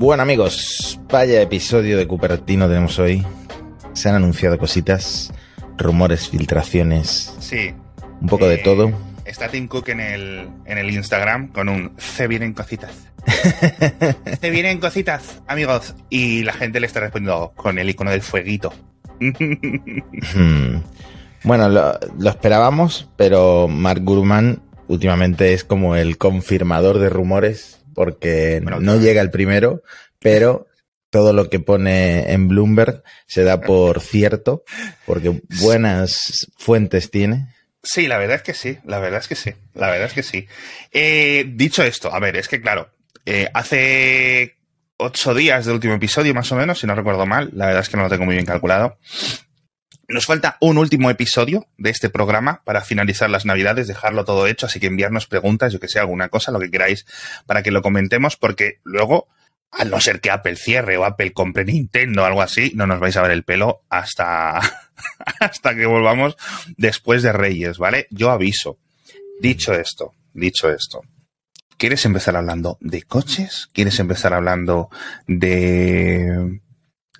Bueno amigos, vaya episodio de Cupertino tenemos hoy. Se han anunciado cositas, rumores, filtraciones. Sí. Un poco de Eh, todo. Está Tim Cook en el, en el Instagram con un se vienen cositas. se vienen cositas, amigos. Y la gente le está respondiendo con el icono del fueguito. Hmm. Bueno, lo, lo esperábamos, pero Mark Gurman últimamente es como el confirmador de rumores, porque Bueno, no claro. llega el primero, pero todo lo que pone en Bloomberg se da por cierto, porque buenas fuentes tiene. Sí, la verdad es que sí, la verdad es que sí, la verdad es que sí. Eh, dicho esto, a ver, es que claro, eh, hace ocho días del último episodio, más o menos, si no recuerdo mal, la verdad es que no lo tengo muy bien calculado. Nos falta un último episodio de este programa para finalizar las navidades, dejarlo todo hecho, así que enviarnos preguntas, yo que sé, alguna cosa, lo que queráis, para que lo comentemos, porque luego, al no ser que Apple cierre o Apple compre Nintendo o algo así, no nos vais a ver el pelo hasta, hasta que volvamos después de Reyes, ¿vale? Yo aviso. Dicho esto, dicho esto, ¿quieres empezar hablando de coches? ¿Quieres empezar hablando de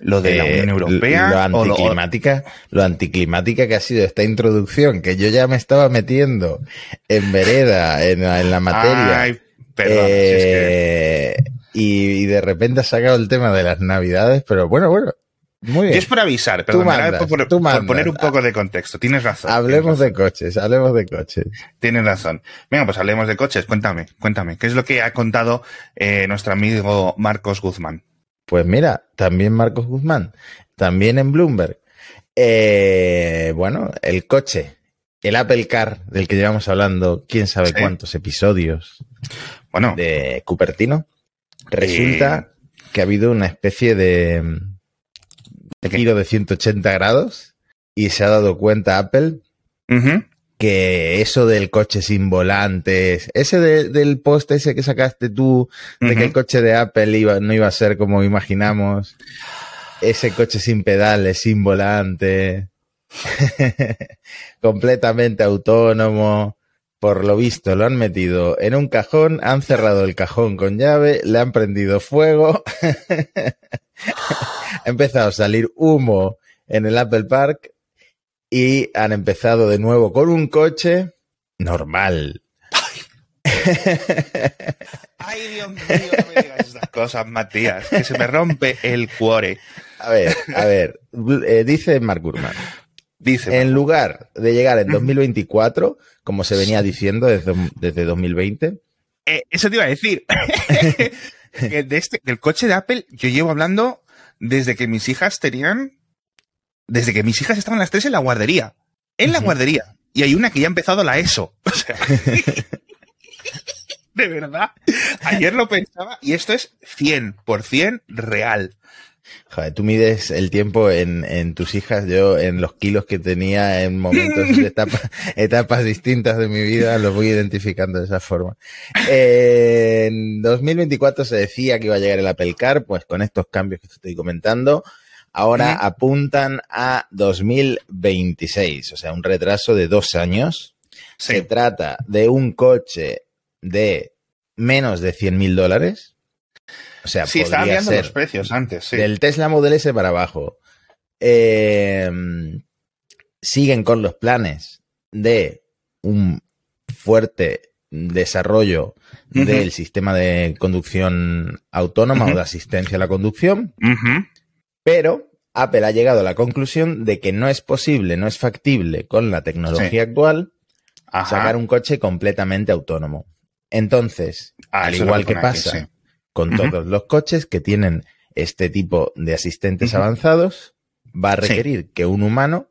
lo de la Eh, Unión Europea? Lo anticlimática, lo anticlimática que ha sido esta introducción, que yo ya me estaba metiendo en vereda, en, la- en la materia. Ay, perdón. si es que- Eh, y, y de repente ha sacado el tema de las navidades, pero bueno, bueno, muy Yo bien. es por avisar, por, por mandas. poner un poco de contexto. Tienes razón. Hablemos tienes de coches, hablemos de coches. Tienes razón. Venga, pues hablemos de coches. Cuéntame, cuéntame. ¿Qué es lo que ha contado eh, nuestro amigo Marcos Guzmán? Pues mira, también Marcos Guzmán, también en Bloomberg. Eh, bueno, el coche, el Apple Car, del que llevamos hablando, quién sabe Sí. cuántos episodios Bueno, de Cupertino. Resulta que ha habido una especie de, de giro de 180 grados y se ha dado cuenta Apple que eso del coche sin volantes, ese de- del post ese que sacaste tú, de que el coche de Apple iba, no iba a ser como imaginamos, ese coche sin pedales, sin volante, completamente autónomo, por lo visto lo han metido en un cajón, han cerrado el cajón con llave, le han prendido fuego, ha empezado a salir humo en el Apple Park y han empezado de nuevo con un coche normal. Ay, Dios mío, no me digas estas cosas, Matías, que se me rompe el cuore. A ver, a ver, eh, dice Mark Gurman, Dice, en lugar de llegar en 2024, como se venía diciendo desde, desde 2020, eh, eso te iba a decir. Que de este, del coche de Apple, yo llevo hablando desde que mis hijas tenían, desde que mis hijas estaban las tres en la guardería. En la guardería. Y hay una que ya ha empezado la ESO. O sea, de verdad. Ayer lo pensaba y esto es 100% real. joder, tú mides el tiempo en, en tus hijas, yo en los kilos que tenía en momentos de etapa- etapas distintas de mi vida, los voy identificando de esa forma. Eh, en 2024 se decía que iba a llegar el Apple Car, pues con estos cambios que te estoy comentando, ahora apuntan a 2026, o sea, un retraso de dos años. Se trata de un coche de menos de 100 mil dólares. O sea, Sí, estaba podría mirando ser los precios antes, sí. del Tesla Model S para abajo. Eh, siguen con los planes de un fuerte desarrollo del sistema de conducción autónoma o de asistencia a la conducción. Pero Apple ha llegado a la conclusión de que no es posible, no es factible con la tecnología actual Ajá. sacar un coche completamente autónomo. Entonces, Ah, al igual que aquí, pasa sí. con todos los coches que tienen este tipo de asistentes avanzados, va a Sí. requerir que un humano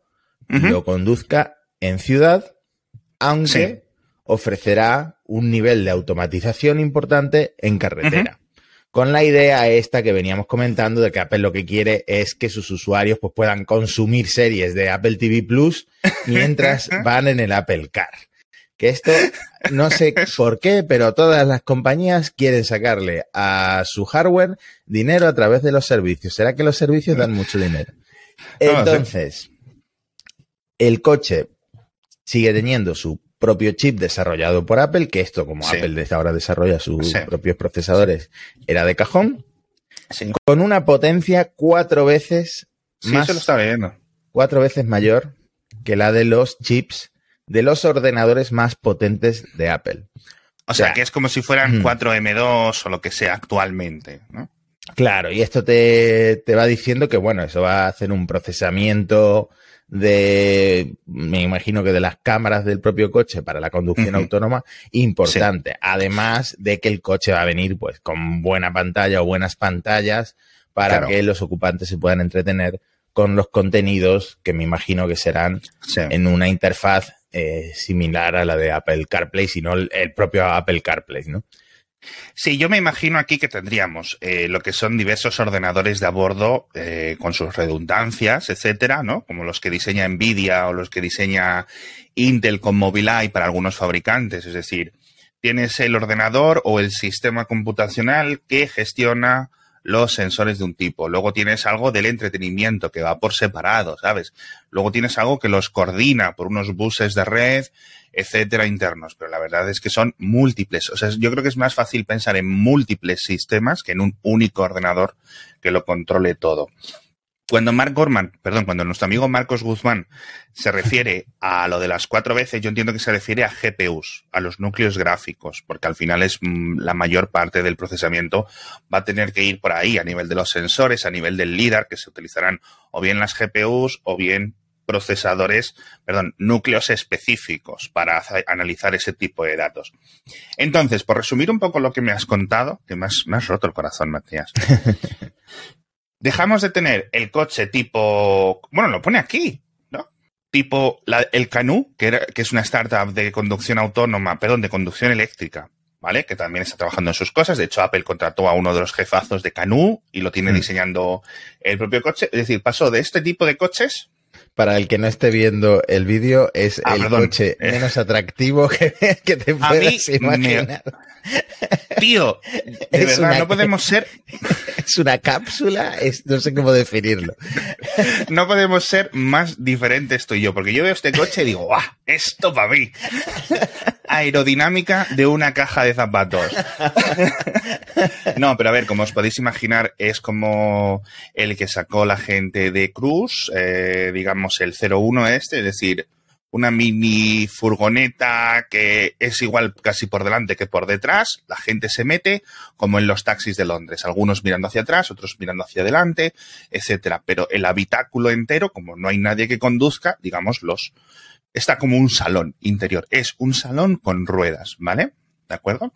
lo conduzca en ciudad, aunque ofrecerá un nivel de automatización importante en carretera. Con la idea esta que veníamos comentando de que Apple lo que quiere es que sus usuarios pues, puedan consumir series de Apple TV Plus mientras van en el Apple Car. Que esto, no sé por qué, pero todas las compañías quieren sacarle a su hardware dinero a través de los servicios. ¿Será que los servicios dan mucho dinero? Entonces, el coche sigue teniendo su propio chip desarrollado por Apple, que esto, como Sí. Apple desde ahora desarrolla sus Sí. propios procesadores, era de cajón. con una potencia cuatro veces más. Eso lo estaba viendo. Cuatro veces mayor que la de los chips de los ordenadores más potentes de Apple. O, sea, que es como si fueran 4M2 o lo que sea actualmente, ¿no? Claro, y esto te, te, va diciendo que, bueno, eso va a hacer un procesamiento de, me imagino que de las cámaras del propio coche para la conducción autónoma, importante. Además de que el coche va a venir, pues, con buena pantalla o buenas pantallas para que los ocupantes se puedan entretener con los contenidos que me imagino que serán en una interfaz eh, similar a la de Apple CarPlay, sino el, propio Apple CarPlay, ¿no? Sí, yo me imagino aquí que tendríamos eh, lo que son diversos ordenadores de a bordo eh, con sus redundancias, etcétera, ¿no? Como los que diseña Nvidia o los que diseña Intel con Mobileye para algunos fabricantes. Es decir, tienes el ordenador o el sistema computacional que gestiona los sensores de un tipo. Luego tienes algo del entretenimiento que va por separado, ¿sabes? Luego tienes algo que los coordina por unos buses de red, etcétera, internos. Pero la verdad es que son múltiples. O sea, yo creo que es más fácil pensar en múltiples sistemas que en un único ordenador que lo controle todo. Cuando Mark Gorman, perdón, cuando nuestro amigo Marcos Guzmán se refiere a lo de las cuatro veces, yo entiendo que se refiere a GPUs, a los núcleos gráficos, porque al final es mm, la mayor parte del procesamiento va a tener que ir por ahí, a nivel de los sensores, a nivel del LIDAR, que se utilizarán o bien las GPUs o bien procesadores, perdón, núcleos específicos para analizar ese tipo de datos. Entonces, por resumir un poco lo que me has contado, que me has, me has roto el corazón, Matías. dejamos de tener el coche tipo, bueno, lo pone aquí, ¿no? Tipo el Canú, que, que es una startup de conducción autónoma, perdón, de conducción eléctrica, ¿vale? Que también está trabajando en sus cosas. De hecho, Apple contrató a uno de los jefazos de Canú y lo tiene mm. diseñando el propio coche. Es decir, pasó de este tipo de coches para el que no esté viendo el vídeo, es ah, el coche menos atractivo que, te puedas imaginar. Tío, de verdad, no podemos ser. Es una cápsula, no sé cómo definirlo. No podemos ser más diferentes tú y yo, porque yo veo este coche y digo, ¡guau! Esto para mí. Aerodinámica de una caja de zapatos. No, pero a ver, como os podéis imaginar, es como el que sacó la gente de Cruz, eh, digamos el 01 este, es decir, una mini furgoneta que es igual casi por delante que por detrás, la gente se mete como en los taxis de Londres, algunos mirando hacia atrás, otros mirando hacia adelante, etcétera, pero el habitáculo entero, como no hay nadie que conduzca, digamos los está como un salón interior, es un salón con ruedas, ¿vale? ¿De acuerdo?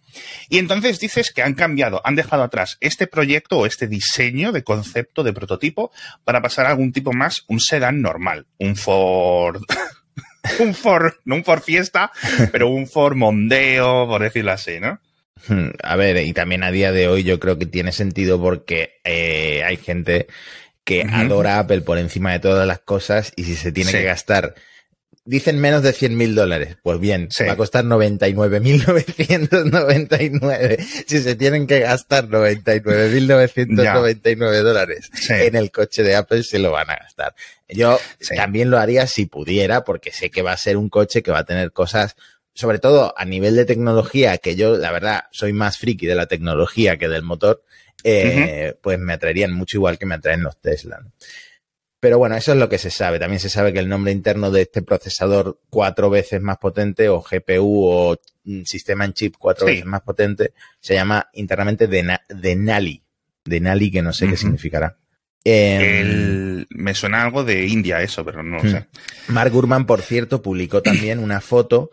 Y entonces dices que han cambiado, han dejado atrás este proyecto o este diseño de concepto de prototipo para pasar a algún tipo más, un sedán normal, un Ford un Ford, no un Ford Fiesta, pero un Ford Mondeo, por decirlo así, ¿no? Hmm, a ver, y también a día de hoy yo creo que tiene sentido porque eh, hay gente que adora Apple por encima de todas las cosas y si se tiene que gastar dicen menos de 100 mil dólares. Pues bien, va a costar 99.999. Si se tienen que gastar 99.999 dólares en el coche de Apple, se lo van a gastar. Yo también lo haría si pudiera, porque sé que va a ser un coche que va a tener cosas, sobre todo a nivel de tecnología, que yo, la verdad, soy más friki de la tecnología que del motor, eh, pues me atraerían mucho igual que me atraen los Tesla. Pero bueno, eso es lo que se sabe. También se sabe que el nombre interno de este procesador cuatro veces más potente o GPU o sistema en chip cuatro veces más potente se llama internamente Denali. Denali, que no sé qué significará. Em, me suena algo de India eso, pero no lo hmm. sé. Mark Gurman, por cierto, publicó también una foto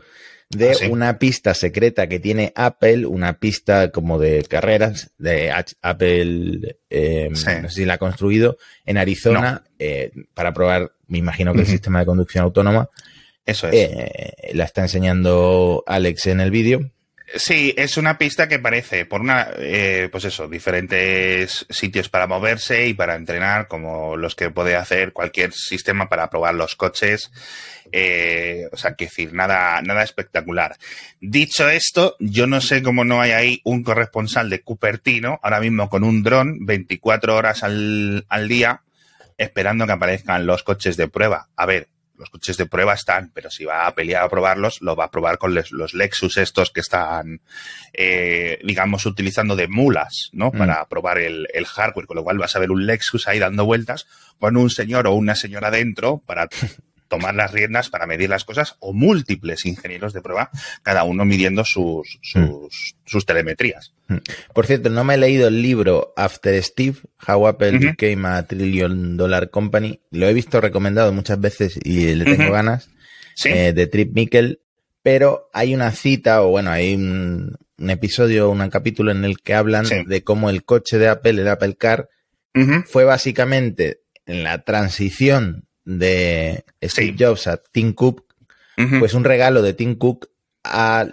de ah, una pista secreta que tiene Apple, una pista como de carreras de Apple, em, no sé si la ha construido, en Arizona eh, para probar, me imagino que el sistema de conducción autónoma. Eso es. Eh, la está enseñando Alex en el vídeo. Sí, es una pista que parece, por una, eh, pues eso, diferentes sitios para moverse y para entrenar, como los que puede hacer cualquier sistema para probar los coches. Eh, o sea, que decir, nada, nada espectacular. Dicho esto, yo no sé cómo no hay ahí un corresponsal de Cupertino, ahora mismo con un dron, 24 horas al, al día, esperando que aparezcan los coches de prueba. A ver, los coches de prueba están, pero si va a pelear a probarlos, lo va a probar con los Lexus estos que están, eh, digamos, utilizando de mulas, ¿no? Mm. Para probar el, el hardware, con lo cual vas a ver un Lexus ahí dando vueltas con un señor o una señora dentro para tomar las riendas para medir las cosas o múltiples ingenieros de prueba, cada uno midiendo sus, sus, sus telemetrías. Por cierto, no me he leído el libro After Steve, How Apple Ujú. Became a Trillion Dollar Company. Lo he visto recomendado muchas veces y le tengo ganas, Sí, eh, de Trip Mikkel, pero hay una cita, o bueno, hay un, un episodio, un capítulo en el que hablan Sí. de cómo el coche de Apple, el Apple Car, fue básicamente en la transición de Steve Sí. Jobs a Tim Cook, Ujú. pues un regalo de Tim Cook a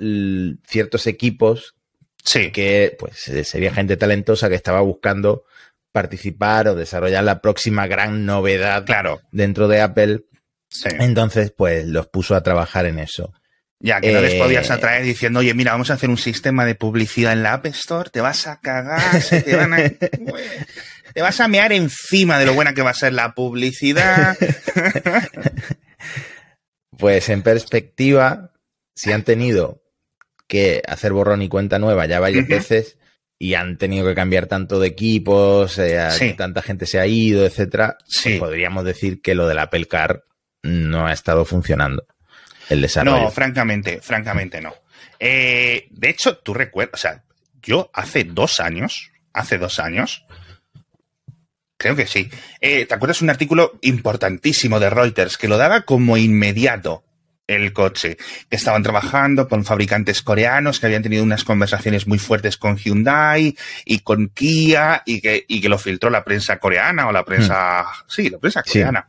ciertos equipos sí, que pues eh, sería gente talentosa que estaba buscando participar o desarrollar la próxima gran novedad claro. dentro de Apple. Sí. Entonces, pues los puso a trabajar en eso. Ya, que no les Eh, podías atraer diciendo, oye, mira, vamos a hacer un sistema de publicidad en la App Store, te vas a cagar, se te van a... Te vas a mear encima de lo buena que va a ser la publicidad. Pues en perspectiva, si han tenido que hacer borrón y cuenta nueva ya varias veces y han tenido que cambiar tanto de equipos, eh, Sí. tanta gente se ha ido, etcétera, Sí. pues podríamos decir que lo del Apple Car no ha estado funcionando. El desarrollo. No, francamente, francamente no. Eh, de hecho, tú recuerdas, o sea, yo hace dos años, hace dos años, creo que sí, eh, ¿te acuerdas un artículo importantísimo de Reuters que lo daba como inmediato el coche? Que estaban trabajando con fabricantes coreanos, que habían tenido unas conversaciones muy fuertes con Hyundai y con Kia y que, y que lo filtró la prensa coreana o la prensa, sí, la prensa coreana.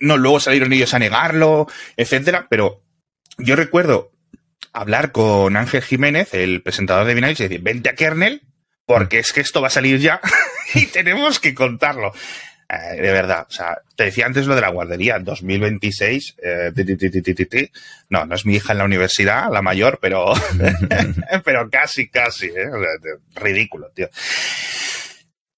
No, luego salieron ellos a negarlo, etcétera, pero yo recuerdo hablar con Ángel Jiménez, el presentador de Binaries, y decir, vente a Kernel, porque es que esto va a salir ya y tenemos que contarlo. Eh, de verdad, o sea, te decía antes lo de la guardería, 2026, eh, ti, ti, ti, no, no es mi hija en la universidad, la mayor, pero, pero casi, casi, ¿eh? O sea, te- ridículo, tío.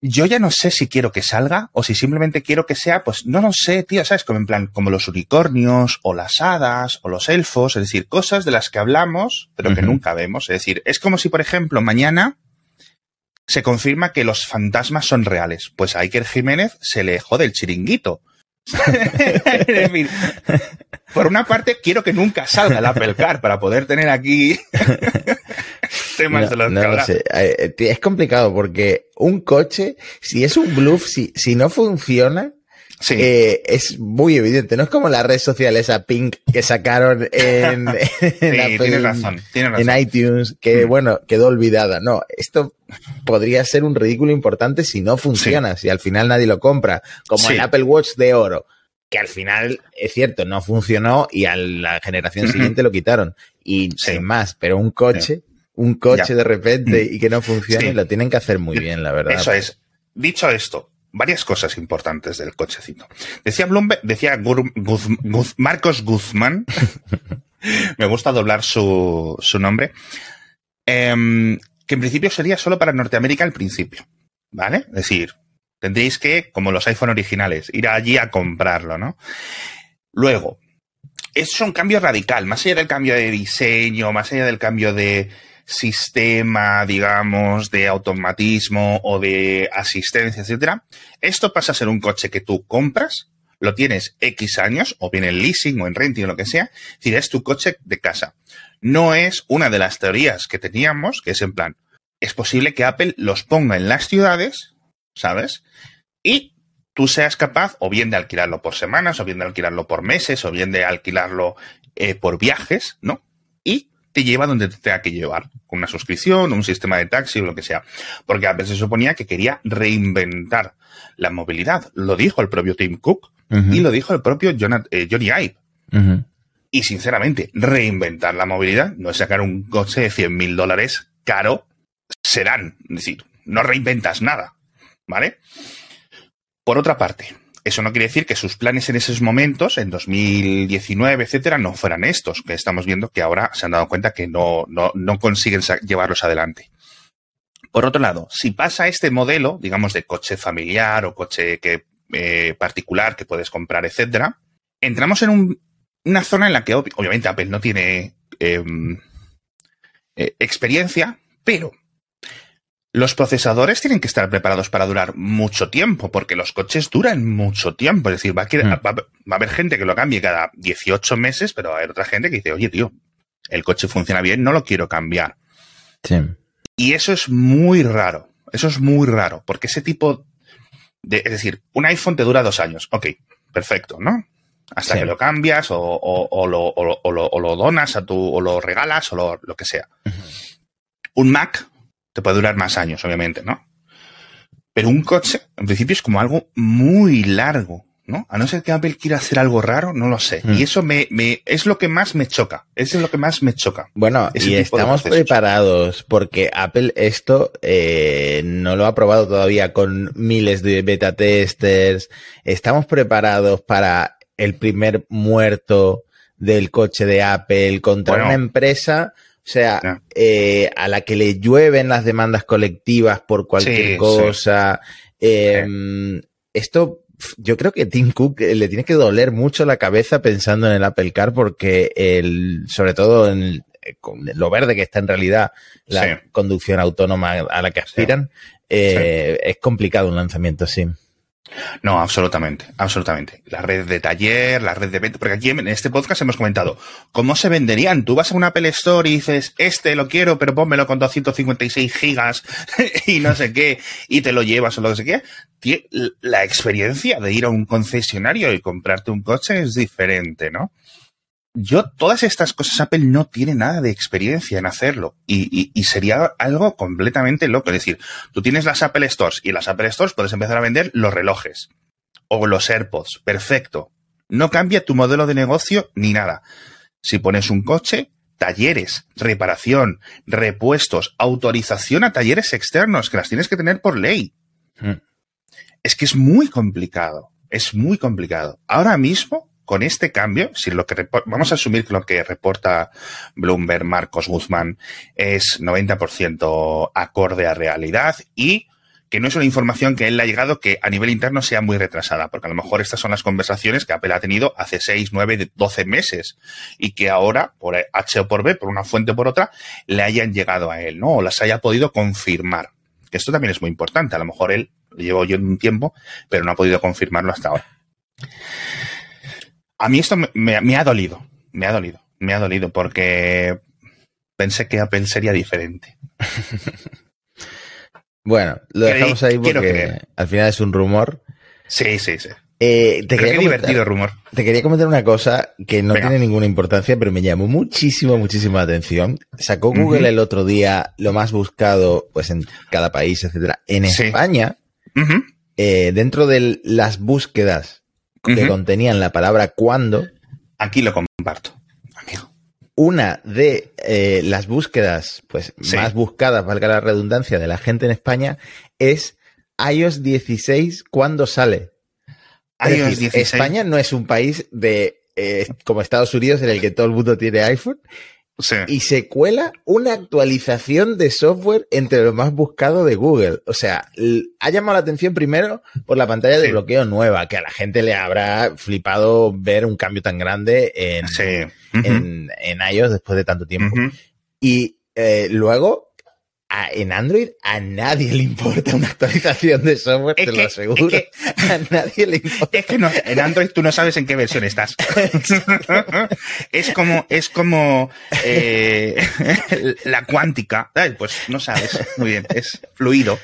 Yo ya no sé si quiero que salga o si simplemente quiero que sea, pues no lo sé, tío, ¿sabes? Como en plan, como los unicornios o las hadas o los elfos, es decir, cosas de las que hablamos, pero que nunca vemos. Es decir, es como si, por ejemplo, mañana se confirma que los fantasmas son reales. Pues a Iker Jiménez se le jode el chiringuito. es decir, por una parte, quiero que nunca salga el Apple Car para poder tener aquí temas No, de los no lo sé. Eh, eh, Es complicado porque un coche, si es un bluff, si, si no funciona, Sí, eh, es muy evidente. No es como la red social esa Pink que sacaron en, en, sí, Apple, tienes razón, tienes razón. en iTunes, que Mm. bueno, quedó olvidada. No, esto podría ser un ridículo importante si no funciona, si al final nadie lo compra, como Sí. el Apple Watch de oro. Que al final, es cierto, no funcionó y a la generación siguiente lo quitaron. Y Sí. sin más, pero un coche, un coche Ya. de repente y que no funcione, Sí. lo tienen que hacer muy bien, la verdad. Eso es. Dicho esto, varias cosas importantes del cochecito. Decía Bloomberg, decía Marcos Guzmán, me gusta doblar su, su nombre, em, que en principio sería solo para Norteamérica al principio, ¿vale? Es decir, tendréis que, como los iPhone originales, ir allí a comprarlo, ¿no? Luego, es un cambio radical, más allá del cambio de diseño, más allá del cambio de sistema, digamos, de automatismo o de asistencia, etcétera. Esto pasa a ser un coche que tú compras, lo tienes X años, o bien en leasing o en renting o lo que sea, es decir, es tu coche de casa. No es una de las teorías que teníamos, que es en plan, es posible que Apple los ponga en las ciudades, ¿sabes? Y tú seas capaz o bien de alquilarlo por semanas, o bien de alquilarlo por meses, o bien de alquilarlo eh, por viajes, ¿no? Te lleva donde te tenga que llevar, con una suscripción, un sistema de taxi o lo que sea. Porque Apple se suponía que quería reinventar la movilidad. Lo dijo el propio Tim Cook y lo dijo el propio Jonah- eh, Johnny Ive. Y sinceramente, reinventar la movilidad no es sacar un coche de 100 mil dólares caro, serán. Es decir, no reinventas nada. ¿Vale? Por otra parte, eso no quiere decir que sus planes en esos momentos, en 2019, etcétera, no fueran estos, que estamos viendo que ahora se han dado cuenta que no, no, consiguen llevarlos adelante. Por otro lado, si pasa este modelo, digamos, de coche familiar o coche que eh, particular que puedes comprar, etcétera, entramos en una zona en la que obviamente Apple no tiene em, eh, experiencia, pero los procesadores tienen que estar preparados para durar mucho tiempo, porque los coches duran mucho tiempo. Es decir, va a, hmm. va a, haber gente que lo cambie cada 18 meses, pero va a haber otra gente que dice, oye, tío, el coche funciona bien, no lo quiero cambiar. Sí. Y eso es muy raro. Eso es muy raro, porque ese tipo de. Es decir, un iPhone te dura dos años. Ok, perfecto, ¿no? Hasta que lo cambias o, o, lo, donas a tu, o lo regalas o lo, que sea. Un Mac te puede durar más años, obviamente, ¿no? Pero un coche, en principio, es como algo muy largo. ¿no? A no ser que Apple quiera hacer algo raro, no lo sé. Y hmm. eso me, me, es lo que más me choca. Eso es lo que más me choca. Bueno, y estamos preparados porque Apple esto eh, no lo ha probado todavía con miles de beta testers. Estamos preparados para el primer muerto del coche de Apple contra una empresa. O sea, eh, a la que le llueven las demandas colectivas por cualquier cosa. Em, esto yo creo que Tim Cook eh, le tiene que doler mucho la cabeza pensando en el Apple Car porque el, sobre todo en eh, lo verde que está en realidad la conducción autónoma a la que aspiran, eh, es complicado un lanzamiento así. No, absolutamente, absolutamente. La red de taller, la red de venta, porque aquí en este podcast hemos comentado cómo se venderían. Tú vas a una Apple Store y dices, este lo quiero, pero pónmelo con 256 gigas y no sé qué, y te lo llevas o lo que sé qué. La experiencia de ir a un concesionario y comprarte un coche es diferente, ¿no? Yo, todas estas cosas, Apple no tiene nada de experiencia en hacerlo y, sería algo completamente loco. Es decir, tú tienes las Apple Stores y en las Apple Stores puedes empezar a vender los relojes o los AirPods. Perfecto. No cambia tu modelo de negocio ni nada. Si pones un coche, talleres, reparación, repuestos, autorización a talleres externos, que las tienes que tener por ley. Hmm. Es que es muy complicado. Es muy complicado. Ahora mismo, con este cambio, lo que vamos a asumir que lo que reporta Bloomberg Marcos Guzmán es 90% acorde a realidad y que no es una información que él le ha llegado que a nivel interno sea muy retrasada, porque a lo mejor estas son las conversaciones que Apple ha tenido hace 6, 9, 12 meses y que ahora, por H o por B, por una fuente o por otra, le hayan llegado a él, ¿no? O las haya podido confirmar. Que esto también es muy importante. A lo mejor él lo llevo yo un tiempo, pero no ha podido confirmarlo hasta ahora. A mí esto me, ha dolido, me ha dolido, me ha dolido porque pensé que Apple sería diferente. bueno, lo dejamos ahí porque al final es un rumor. Sí, sí, sí. Eh, te quería divertido rumor. Te quería comentar una cosa que no tiene ninguna importancia, pero me llamó muchísimo, la atención. Sacó Google el otro día lo más buscado, pues en cada país, etcétera. En España, eh, dentro de las búsquedas que contenían la palabra cuando. Aquí lo comparto, amigo. Una de eh, las búsquedas pues, más buscadas, valga la redundancia, de la gente en España es iOS 16 cuando sale. iOS 16. España no es un país de eh, como Estados Unidos en el que todo el mundo tiene iPhone y se cuela una actualización de software entre lo más buscado de Google. O sea, ha llamado la atención primero por la pantalla de bloqueo nueva, que a la gente le habrá flipado ver un cambio tan grande en, en, iOS después de tanto tiempo. Y eh, luego en Android a nadie le importa una actualización de software, te lo aseguro. a nadie le importa. Es que no, en Android tú no sabes en qué versión estás. es como, es como eh, la cuántica. pues no sabes. Muy bien, es fluido.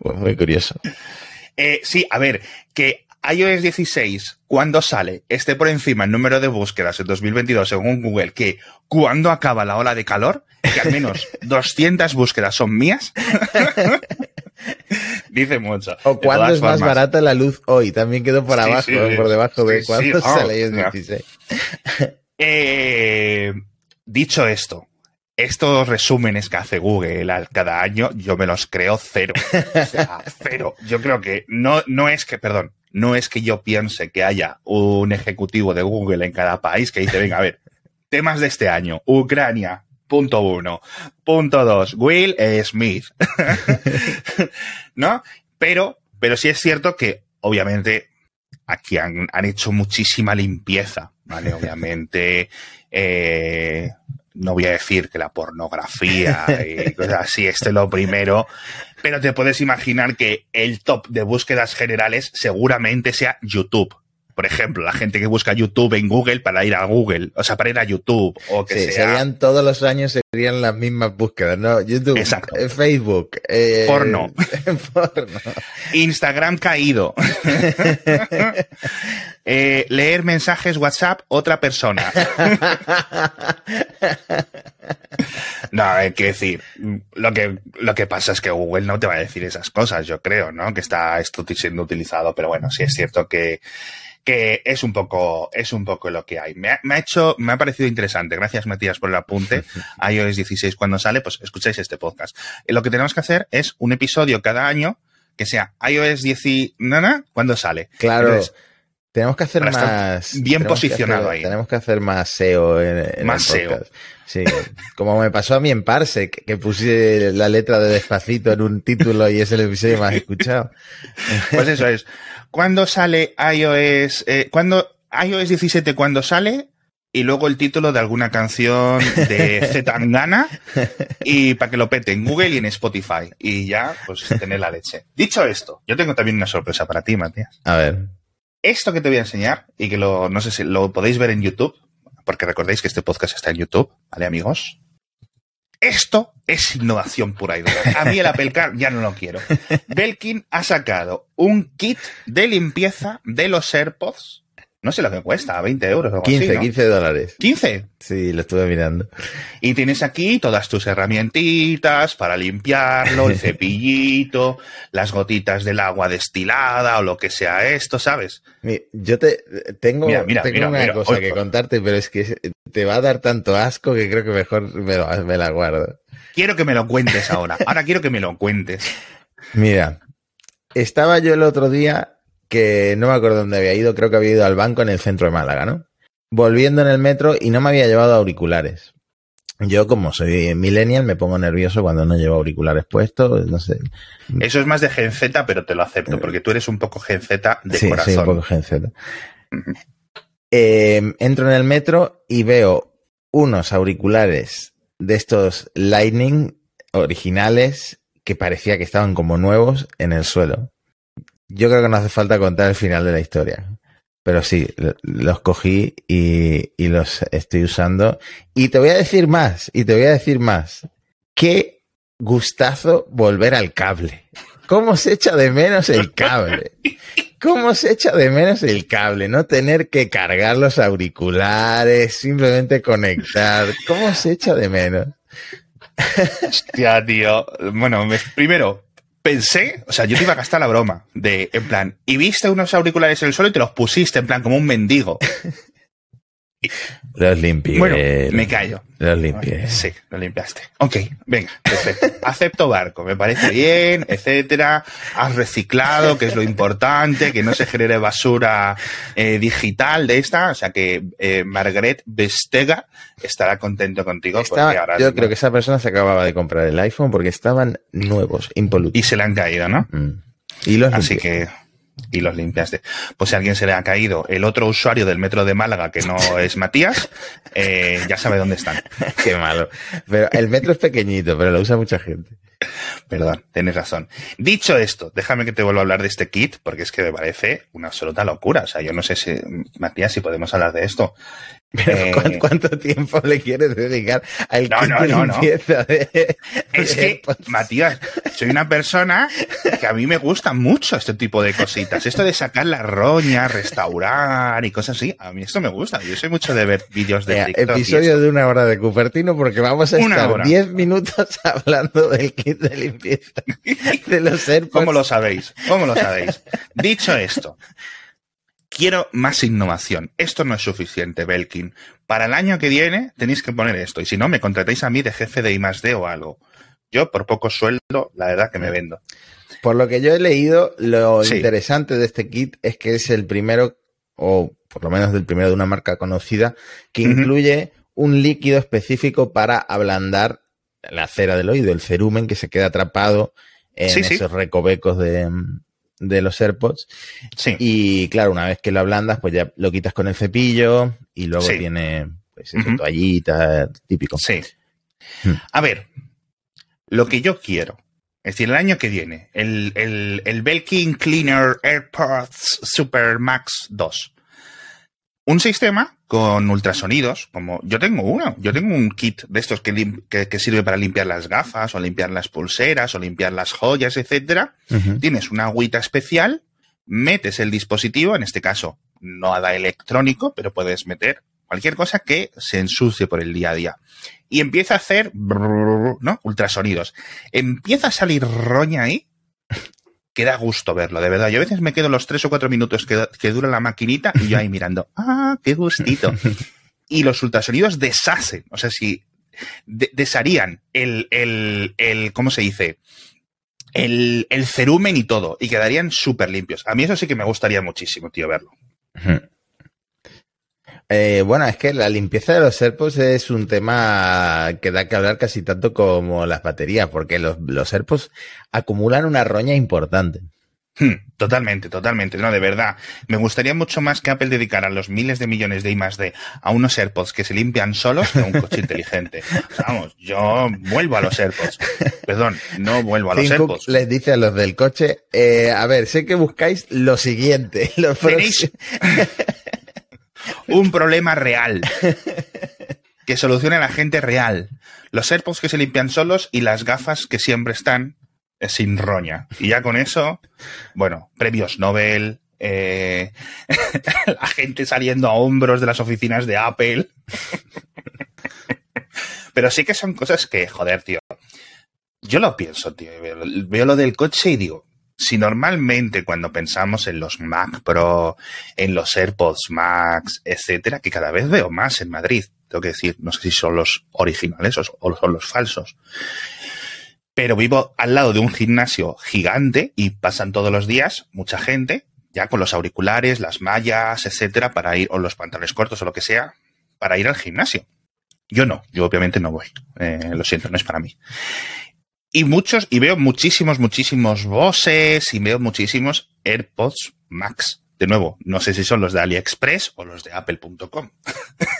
muy curioso. Eh, sí, a ver, que iOS 16, cuando sale, esté por encima el número de búsquedas en 2022 según Google, que cuando acaba la ola de calor, que al menos 200 búsquedas son mías, dice mucho. O cuándo es más barata la luz hoy, también quedó por abajo, por debajo de cuándo sale iOS 16. Eh, dicho esto, estos resúmenes que hace Google cada año, yo me los creo cero. O sea, cero. Yo creo que no, no es que, perdón, no es que yo piense que haya un ejecutivo de Google en cada país que dice, venga, a ver, temas de este año, Ucrania, punto uno, punto dos, Will Smith, ¿no? Pero, pero sí es cierto que obviamente, aquí han, han hecho muchísima limpieza, ¿vale? Obviamente, eh, no voy a decir que la pornografía y cosas así, este es lo primero, pero te puedes imaginar que el top de búsquedas generales seguramente sea YouTube. Por ejemplo, la gente que busca YouTube en Google para ir a Google, o sea, para ir a YouTube, o que Sí, sea serían todos los años serían las mismas búsquedas, ¿no? YouTube, Exacto. eh, Facebook, eh, Porno. porno. Instagram caído. Eh, leer mensajes WhatsApp otra persona. No, hay que decir, lo que, lo que pasa es que Google no te va a decir esas cosas, yo creo, ¿no? Que está esto siendo utilizado, pero bueno, sí es cierto que, que es un poco, es un poco lo que hay. Me ha, me ha hecho, me ha parecido interesante. Gracias, Matías, por el apunte. iOS 16 cuando sale, pues escucháis este podcast. Eh, Lo que tenemos que hacer es un episodio cada año que sea iOS 10 nana cuando sale. Claro. Entonces, tenemos que hacer más. bien posicionado hacer- ahí. Tenemos que hacer más SEO en, en Más el SEO. Sí, como me pasó a mí en Parsec, que puse la letra de despacito en un título y es el episodio más escuchado. Pues eso es. ¿Cuándo sale iOS? Eh, ¿cuándo, iOS 17 cuando sale? Y luego el título de alguna canción de Zetangana y para que lo pete en Google y en Spotify. Y ya, pues tener la leche. Dicho esto, yo tengo también una sorpresa para ti, Matías. A ver. Esto que te voy a enseñar y que lo, no sé si lo podéis ver en YouTube, porque recordéis que este podcast está en YouTube, ¿vale, amigos? Esto es innovación pura y dura. A mí el Apple Car ya no lo quiero. Belkin ha sacado un kit de limpieza de los AirPods. No sé lo que cuesta, 20 euros o algo 15, así, ¿no? 15 dólares. 15. Sí, lo estuve mirando. Y tienes aquí todas tus herramientitas para limpiarlo, el cepillito, las gotitas del agua destilada o lo que sea esto, ¿sabes? Yo te tengo, Mira, mira, tengo mira, una cosa que contarte, pero es que te va a dar tanto asco que creo que mejor me, lo- me la guardo. Quiero que me lo cuentes ahora. Ahora quiero que me lo cuentes. Mira, estaba yo el otro día que no me acuerdo dónde había ido, creo que había ido al banco en el centro de Málaga, ¿no? Volviendo en el metro y no me había llevado auriculares. Yo, como soy millennial, me pongo nervioso cuando no llevo auriculares puestos, no sé. Eso es más de Gen Z, pero te lo acepto, porque tú eres un poco Gen Z de sí, corazón. sí, un poco Gen Z. Eh, entro en el metro y veo unos auriculares de estos Lightning originales que parecía que estaban como nuevos en el suelo. Yo creo que no hace falta contar el final de la historia. Pero sí, los cogí y, los estoy usando. Y te voy a decir más, y te voy a decir más. Qué gustazo volver al cable. ¿Cómo se echa de menos el cable? ¿Cómo se echa de menos el cable? No tener que cargar los auriculares, simplemente conectar. ¿Cómo se echa de menos? Hostia, tío. Bueno, me- primero, pensé, o sea, yo te iba a gastar la broma de, en plan, y viste unos auriculares en el suelo y te los pusiste, en plan, como un mendigo. Los limpié. Bueno, me callo. Los limpié. Sí, lo limpiaste. Ok, venga, perfecto. Acepto barco, me parece bien, etcétera. Has reciclado, que es lo importante, que no se genere basura eh, digital de esta. O sea que eh, Margaret Vestega estará contento contigo porque Estaba- ahora yo creo que esa persona se acababa de comprar el iPhone porque estaban nuevos, impolutos. y se le han caído, ¿no? Mm. Y los Así limpié. que y los limpiaste. Pues si a alguien se le ha caído el otro usuario del metro de Málaga que no es Matías, eh, ya sabe dónde están. Qué malo. Pero el metro es pequeñito, pero lo usa mucha gente. Perdón, tienes razón. Dicho esto, déjame que te vuelva a hablar de este kit, porque es que me parece una absoluta locura. O sea, yo no sé si, Matías, si podemos hablar de esto. Pero Eh, ¿cuán- ¿cuánto tiempo le quieres dedicar al No, kit no, de no, no. limpieza de- Es de que? Matías, soy una persona que a mí me gusta mucho este tipo de cositas. Esto de sacar la roña, restaurar y cosas así. A mí esto me gusta. Yo soy mucho de ver vídeos de TikTok. episodio de una hora de Cupertino porque vamos a Una estar hora. 10 minutos hablando del kit de limpieza de los AirPods. ¿Cómo lo sabéis? ¿Cómo lo sabéis? Dicho esto, quiero más innovación. Esto no es suficiente, Belkin. Para el año que viene tenéis que poner esto. Y si no, me contratáis a mí de jefe de I más D o algo. Yo, por poco sueldo, la verdad que me vendo. Por lo que yo he leído, lo Sí. interesante de este kit es que es el primero, o por lo menos del primero de una marca conocida, que incluye un líquido específico para ablandar la cera del oído, el cerumen que se queda atrapado en Sí, sí. esos recovecos de, de los AirPods. Sí. Y claro, una vez que lo ablandas, pues ya lo quitas con el cepillo y luego Sí. tiene pues, eso, Ujú. toallita, típico. Sí. Hmm. A ver, lo que yo quiero, es decir, el año que viene, el, el, el Belkin Cleaner AirPods Super Max 2. Un sistema con ultrasonidos, como yo tengo uno, yo tengo un kit de estos que, que, que sirve para limpiar las gafas, o limpiar las pulseras, o limpiar las joyas, etcétera. Tienes una agüita especial, metes el dispositivo, en este caso nada electrónico, pero puedes meter cualquier cosa que se ensucie por el día a día. Y empieza a hacer, ¿no? Ultrasonidos. Empieza a salir roña ahí, que da gusto verlo, de verdad. Yo a veces me quedo los tres o cuatro minutos que, que dura la maquinita y yo ahí mirando, ¡ah, qué gustito! Y los ultrasonidos deshacen, o sea, si de- desharían el, el, el, ¿cómo se dice? El, el cerumen y todo, y quedarían súper limpios. A mí eso sí que me gustaría muchísimo, tío, verlo. Eh, bueno, es que la limpieza de los AirPods es un tema que da que hablar casi tanto como las baterías, porque los, los AirPods acumulan una roña importante. Hmm, Totalmente, totalmente. No, de verdad. Me gustaría mucho más que Apple dedicara los miles de millones de I más D a unos AirPods que se limpian solos que a un coche inteligente. Vamos, yo vuelvo a los AirPods. Perdón, no vuelvo a los Tim Cook AirPods. les dice a los del coche, eh, a ver, sé que buscáis lo siguiente. Lo un problema real. Que solucione la gente real. Los AirPods que se limpian solos y las gafas que siempre están eh, sin roña. Y ya con eso, bueno, premios Nobel, eh, la gente saliendo a hombros de las oficinas de Apple. Pero sí que son cosas que, joder, tío. Yo lo pienso, tío. Veo lo del coche y digo, si normalmente cuando pensamos en los Mac Pro, en los AirPods Max, etcétera, que cada vez veo más en Madrid, tengo que decir, no sé si son los originales o son los falsos. Pero vivo al lado de un gimnasio gigante y pasan todos los días mucha gente, ya con los auriculares, las mallas, etcétera, para ir, o los pantalones cortos o lo que sea, para ir al gimnasio. Yo no, yo obviamente no voy. Eh, lo siento, no es para mí. Y muchos, y veo muchísimos, muchísimos Boses y veo muchísimos AirPods Max. De nuevo, no sé si son los de AliExpress o los de Apple.com.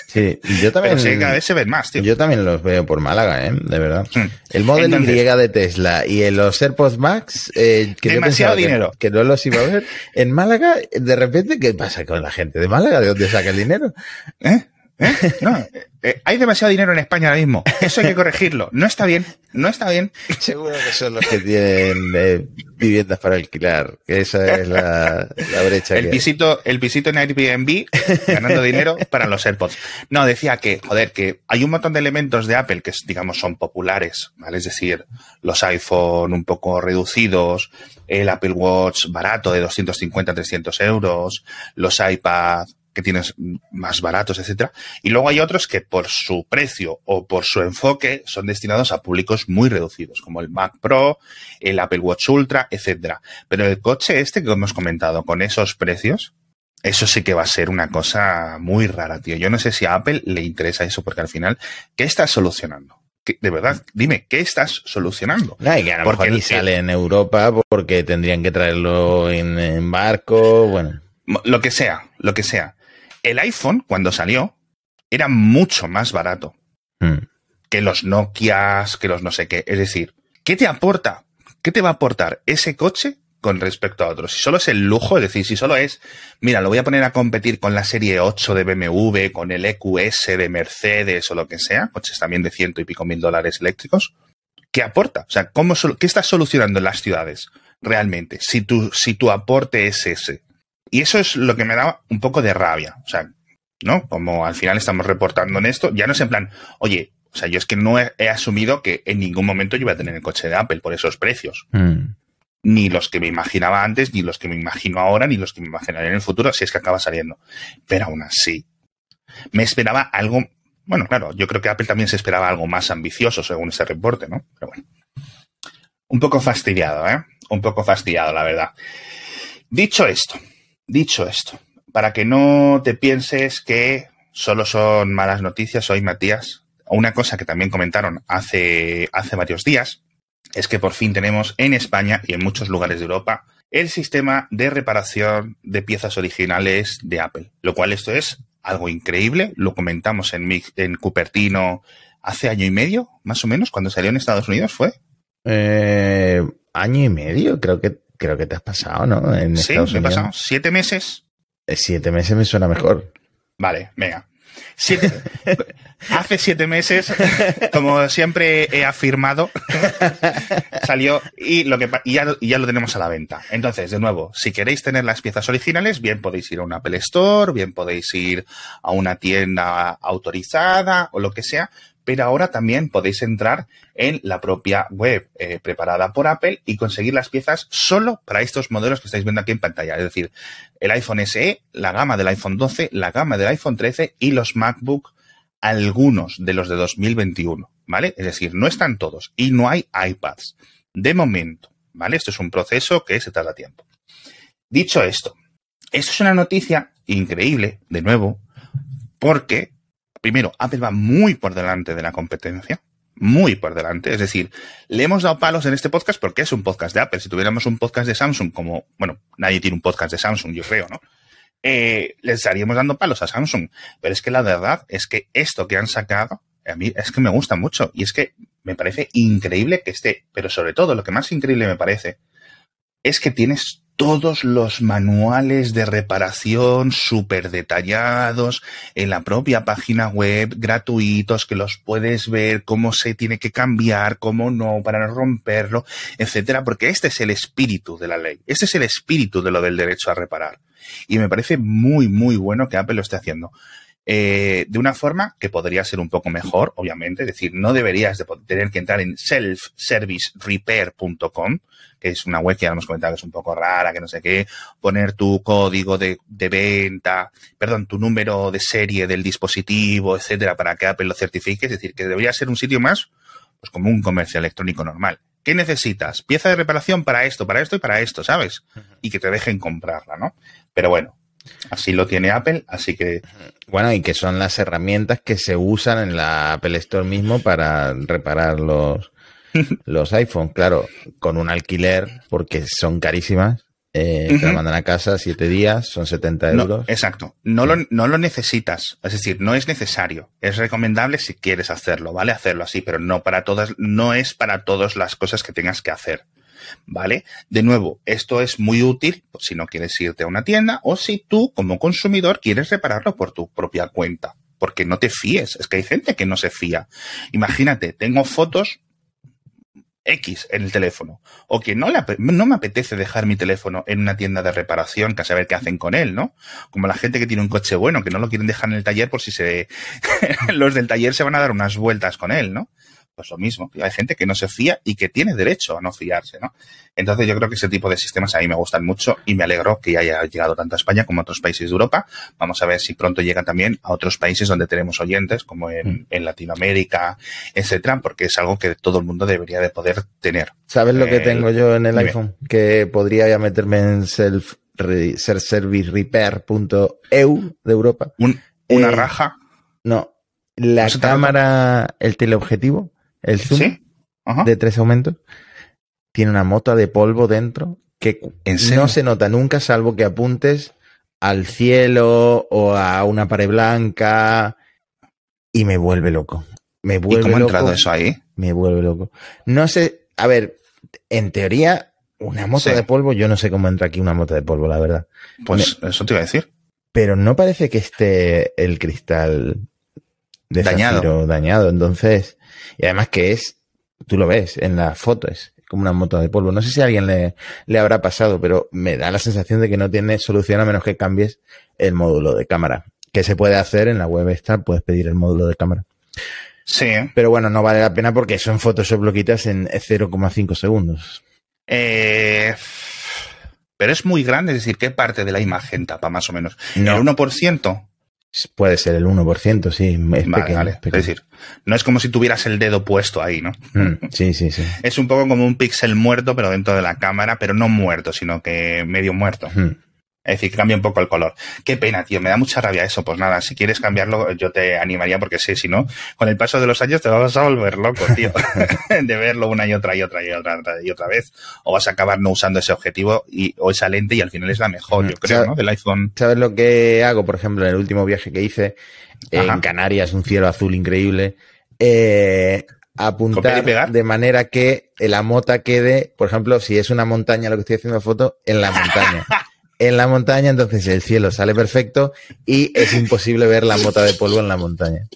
Sí, yo también, Pero sí, cada vez se ven más, tío. yo también los veo por Málaga, ¿eh? De verdad. Hmm. El Model Entonces- Y de Tesla y los AirPods Max, eh, que yo Demasiado pensaba que- dinero. Que, no los iba a ver. En Málaga, de repente, ¿qué pasa con la gente de Málaga? ¿De dónde saca el dinero? ¿Eh? ¿Eh? No, eh, hay demasiado dinero en España ahora mismo. Eso hay que corregirlo. No está bien. No está bien. Seguro que son los que tienen eh, viviendas para alquilar, que esa es la, la brecha El que hay. pisito, el pisito en Airbnb ganando dinero para los AirPods. No, decía que, joder, que hay un montón de elementos de Apple que, digamos, son populares, ¿vale? Es decir, los iPhone un poco reducidos, el Apple Watch barato de 250, 300 euros, los iPad que tienes más baratos, etcétera. Y luego hay otros que por su precio o por su enfoque son destinados a públicos muy reducidos, como el Mac Pro, el Apple Watch Ultra, etcétera. Pero el coche este que hemos comentado con esos precios, eso sí que va a ser una cosa muy rara, tío. Yo no sé si a Apple le interesa eso, porque al final, ¿qué estás solucionando? ¿Qué- de verdad, dime, ¿qué estás solucionando? Y que a lo Porque mejor el- sale en Europa porque tendrían que traerlo en, en barco, bueno. Lo que sea, lo que sea. El iPhone, cuando salió, era mucho más barato Hmm. que los Nokias, que los no sé qué. Es decir, ¿qué te aporta? ¿Qué te va a aportar ese coche con respecto a otros? Si solo es el lujo, es decir, si solo es, mira, lo voy a poner a competir con la serie 8 de BMW, con el EQS de Mercedes o lo que sea, coches también de ciento y pico mil dólares eléctricos, ¿qué aporta? O sea, ¿cómo, ¿qué estás solucionando en las ciudades realmente? Si tu, si tu aporte es ese. Y eso es lo que me da un poco de rabia. O sea, ¿no? Como al final estamos reportando en esto, ya no es en plan, oye, o sea, yo es que no he, he asumido que en ningún momento yo iba a tener el coche de Apple por esos precios. Hmm. Ni los que me imaginaba antes, ni los que me imagino ahora, ni los que me imaginaré en el futuro, si es que acaba saliendo. Pero aún así, me esperaba algo. Bueno, claro, yo creo que Apple también se esperaba algo más ambicioso según ese reporte, ¿no? Pero bueno. Un poco fastidiado, ¿eh? Un poco fastidiado, la verdad. Dicho esto, dicho esto, para que no te pienses que solo son malas noticias hoy, Matías, una cosa que también comentaron hace, hace varios días es que por fin tenemos en España y en muchos lugares de Europa el sistema de reparación de piezas originales de Apple, lo cual esto es algo increíble. Lo comentamos en, en Cupertino hace año y medio, más o menos, cuando salió en Estados Unidos, ¿fue? Eh, año y medio, creo que creo que te has pasado, ¿no? En sí, me he pasado. ¿Siete meses? Eh, siete meses me suena mejor. Vale, venga. hace siete meses, como siempre he afirmado, salió y, lo que, ya, ya, lo tenemos a la venta. Entonces, de nuevo, si queréis tener las piezas originales, bien podéis ir a un Apple Store, bien podéis ir a una tienda autorizada o lo que sea, pero ahora también podéis entrar en la propia web eh, preparada por Apple y conseguir las piezas solo para estos modelos que estáis viendo aquí en pantalla. Es decir, el iPhone SE, la gama del iPhone 12, la gama del iPhone 13 y los MacBook, algunos de los de 2021, ¿vale? Es decir, no están todos y no hay iPads. De momento, ¿vale? Esto es un proceso que se tarda tiempo. Dicho esto, esto es una noticia increíble, de nuevo, porque primero, Apple va muy por delante de la competencia, muy por delante. Es decir, le hemos dado palos en este podcast porque es un podcast de Apple. Si tuviéramos un podcast de Samsung, como, bueno, nadie tiene un podcast de Samsung, yo creo, ¿no? Eh, les estaríamos dando palos a Samsung. Pero es que la verdad es que esto que han sacado, a mí es que me gusta mucho. Y es que me parece increíble que esté, pero sobre todo lo que más increíble me parece es que tienes todos los manuales de reparación súper detallados en la propia página web, gratuitos, que los puedes ver, cómo se tiene que cambiar, cómo no, para no romperlo, etcétera, porque este es el espíritu de la ley. Este es el espíritu de lo del derecho a reparar. Y me parece muy, muy bueno que Apple lo esté haciendo. Eh, de una forma que podría ser un poco mejor, obviamente, es decir, no deberías de tener que entrar en selfservicerepair.com, que es una web que ya hemos comentado que es un poco rara, que no sé qué, poner tu código de, de venta, perdón, tu número de serie del dispositivo, etcétera, para que Apple lo certifique, es decir, que debería ser un sitio más, pues como un comercio electrónico normal. ¿Qué necesitas? Pieza de reparación para esto, para esto y para esto, ¿sabes? Y que te dejen comprarla, ¿no? Pero bueno, Así lo tiene Apple, así que... Bueno, y que son las herramientas que se usan en la Apple Store mismo para reparar los, los iPhone. Claro, con un alquiler, porque son carísimas. Eh, Te la mandan a casa siete días, son 70 euros. exacto. No lo, no lo necesitas. Es decir, no es necesario. Es recomendable si quieres hacerlo, ¿vale? Hacerlo así, pero no para todas, no es para todas las cosas que tengas que hacer. ¿Vale? De nuevo, esto es muy útil si no quieres irte a una tienda o si tú como consumidor quieres repararlo por tu propia cuenta, porque no te fíes, es que hay gente que no se fía. Imagínate, tengo fotos X en el teléfono. O que no, no me apetece dejar mi teléfono en una tienda de reparación que a saber qué hacen con él, ¿no? Como la gente que tiene un coche bueno, que no lo quieren dejar en el taller por si se los del taller se van a dar unas vueltas con él, ¿no? Pues lo mismo. Hay gente que no se fía y que tiene derecho a no fiarse, ¿no? Entonces yo creo que ese tipo de sistemas a mí me gustan mucho y me alegro que haya llegado tanto a España como a otros países de Europa. Vamos a ver si pronto llega también a otros países donde tenemos oyentes, como en, mm. Latinoamérica, etcétera, porque es algo que todo el mundo debería de poder tener. ¿Sabes lo que tengo yo en el iPhone? Que podría ya meterme en self servicerepair.eu de Europa. ¿Una eh, raja? No. La cámara, el teleobjetivo, el zoom de tres aumentos, tiene una mota de polvo dentro que no se nota nunca salvo que apuntes al cielo o a una pared blanca y me vuelve loco. Me vuelve cómo ha entrado eso ahí? Me vuelve loco. No sé, a ver, en teoría, una mota de polvo, yo no sé cómo entra aquí una mota de polvo, la verdad. Pues eso te iba a decir. Pero no parece que esté el cristal de dañado. dañado. Entonces, y además que es, tú lo ves en las fotos, como una moto de polvo. No sé si a alguien le, le habrá pasado, pero me da la sensación de que no tiene solución a menos que cambies el módulo de cámara. Que se puede hacer en la web esta, puedes pedir el módulo de cámara. Sí. Pero bueno, no vale la pena porque son Photoshop lo quitas en 0,5 segundos. Eh, pero es muy grande, es decir, ¿qué parte de la imagen tapa más o menos? No. ¿El 1%? Puede ser el 1%, sí. Es, pequeño, es decir, no es como si tuvieras el dedo puesto ahí, ¿no? Mm, sí, sí, sí. Es un poco como un píxel muerto, pero dentro de la cámara, pero no muerto, sino que medio muerto. Mm. Es decir, cambia un poco el color. Qué pena, tío, me da mucha rabia eso. Pues nada, si quieres cambiarlo, yo te animaría porque sé, si no, con el paso de los años te vas a volver loco, tío, de verlo una y otra y otra y otra y otra vez. O vas a acabar no usando ese objetivo y, o esa lente y al final es la mejor, yo creo, ¿no? Del iPhone. ¿Sabes lo que hago, por ejemplo, en el último viaje que hice en Canarias, un cielo azul increíble? Eh, apuntar de manera que la mota quede, por ejemplo, si es una montaña lo que estoy haciendo foto, en la montaña. en la montaña, entonces el cielo sale perfecto y es imposible ver la mota de polvo en la montaña.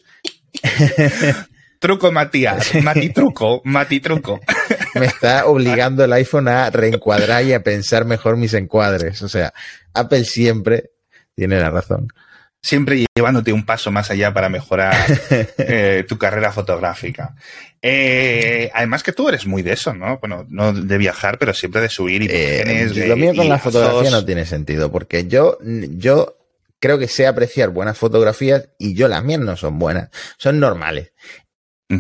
truco, Matías. Mati truco, Mati truco. Me está obligando el iPhone a reencuadrar y a pensar mejor mis encuadres. O sea, Apple siempre tiene la razón siempre llevándote un paso más allá para mejorar eh, tu carrera fotográfica. Eh, además que tú eres muy de eso, ¿no? Bueno, no de viajar, pero siempre de subir imágenes. Eh, lo mío con la fotografía no tiene sentido, porque yo, yo creo que sé apreciar buenas fotografías y yo las mías no son buenas, son normales.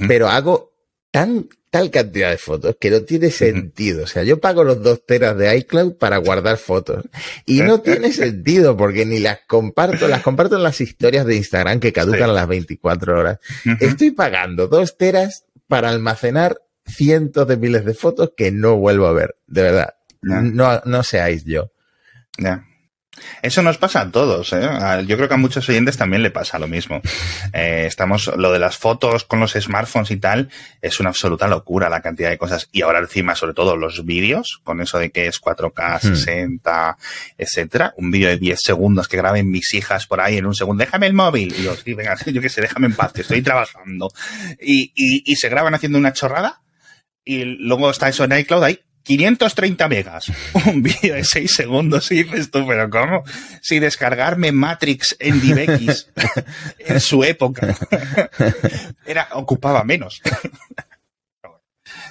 Pero hago tan tal cantidad de fotos que no tiene sentido. O sea, yo pago los dos teras de iCloud para guardar fotos y no tiene sentido porque ni las comparto, las comparto en las historias de Instagram que caducan a las 24 horas. Estoy pagando dos teras para almacenar cientos de miles de fotos que no vuelvo a ver. De verdad. No, no seáis yo. Eso nos pasa a todos. ¿eh? Yo creo que a muchos oyentes también le pasa lo mismo. Eh, estamos, lo de las fotos con los smartphones y tal, es una absoluta locura la cantidad de cosas. Y ahora encima, sobre todo los vídeos, con eso de que es 4K, 60, hmm. etcétera. Un vídeo de 10 segundos que graben mis hijas por ahí en un segundo. Déjame el móvil. Y yo, sí, venga, yo qué sé, déjame en paz, que estoy trabajando. Y, y, y se graban haciendo una chorrada. Y luego está eso en iCloud ahí 530 megas, un vídeo de 6 segundos y dices tú, pero ¿cómo? Si descargarme Matrix en DivX en su época era, ocupaba menos.